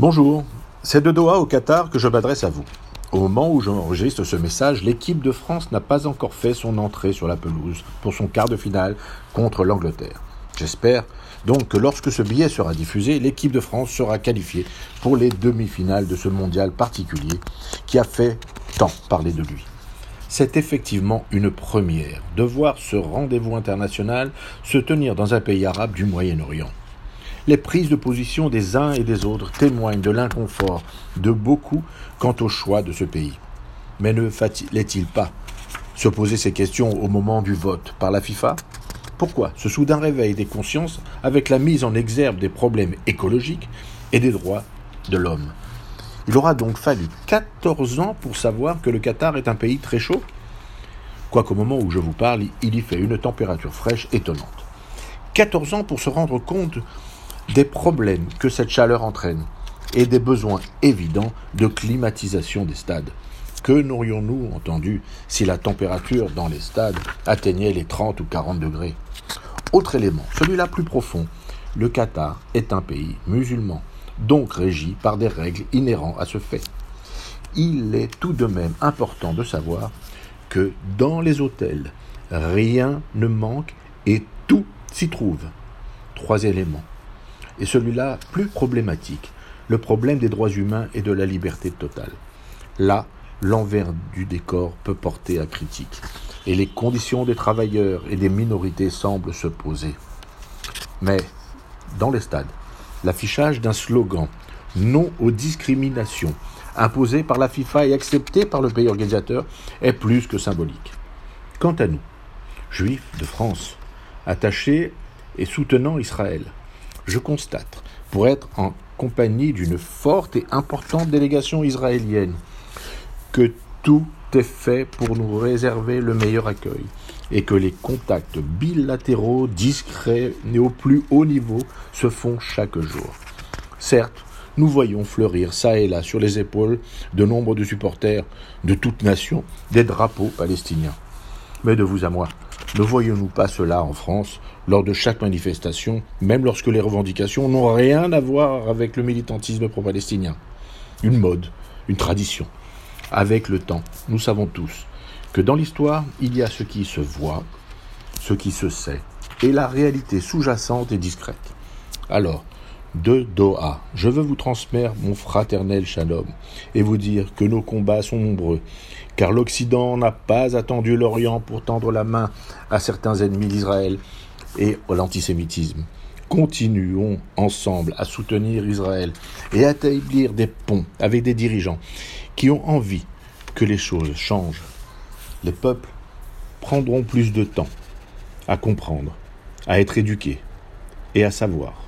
Bonjour, c'est de Doha au Qatar que je m'adresse à vous. Au moment où j'enregistre ce message, l'équipe de France n'a pas encore fait son entrée sur la pelouse pour son quart de finale contre l'Angleterre. J'espère donc que lorsque ce billet sera diffusé, l'équipe de France sera qualifiée pour les demi-finales de ce mondial particulier qui a fait tant parler de lui. C'est effectivement une première de voir ce rendez-vous international se tenir dans un pays arabe du Moyen-Orient. Les prises de position des uns et des autres témoignent de l'inconfort de beaucoup quant au choix de ce pays. Mais ne fallait-il pas se poser ces questions au moment du vote par la FIFA? Pourquoi ce soudain réveil des consciences avec la mise en exergue des problèmes écologiques et des droits de l'homme? Il aura donc fallu 14 ans pour savoir que le Qatar est un pays très chaud Quoiqu'au moment où je vous parle, il y fait une température fraîche étonnante. 14 ans pour se rendre compte des problèmes que cette chaleur entraîne et des besoins évidents de climatisation des stades. Que n'aurions-nous entendu si la température dans les stades atteignait les 30 ou 40 degrés? Autre élément, celui-là plus profond, le Qatar est un pays musulman, donc régi par des règles inhérentes à ce fait. Il est tout de même important de savoir que dans les hôtels, rien ne manque et tout s'y trouve. Trois éléments et celui-là plus problématique, le problème des droits humains et de la liberté totale. Là, l'envers du décor peut porter à critique, et les conditions des travailleurs et des minorités semblent se poser. Mais, dans les stades, l'affichage d'un slogan non aux discriminations, imposé par la FIFA et accepté par le pays organisateur, est plus que symbolique. Quant à nous, juifs de France, attachés et soutenant Israël, je constate, pour être en compagnie d'une forte et importante délégation israélienne, que tout est fait pour nous réserver le meilleur accueil et que les contacts bilatéraux discrets et au plus haut niveau se font chaque jour. Certes, nous voyons fleurir ça et là sur les épaules de nombre de supporters de toutes nations des drapeaux palestiniens. Mais de vous à moi, ne voyons-nous pas cela en France lors de chaque manifestation, même lorsque les revendications n'ont rien à voir avec le militantisme pro-palestinien? Une mode, une tradition. Avec le temps, nous savons tous que dans l'histoire, il y a ce qui se voit, ce qui se sait, et la réalité sous-jacente et discrète. Alors, de Doha. Je veux vous transmettre mon fraternel shalom et vous dire que nos combats sont nombreux, car l'Occident n'a pas attendu l'Orient pour tendre la main à certains ennemis d'Israël et à l'antisémitisme. Continuons ensemble à soutenir Israël et à établir des ponts avec des dirigeants qui ont envie que les choses changent. Les peuples prendront plus de temps à comprendre, à être éduqués et à savoir.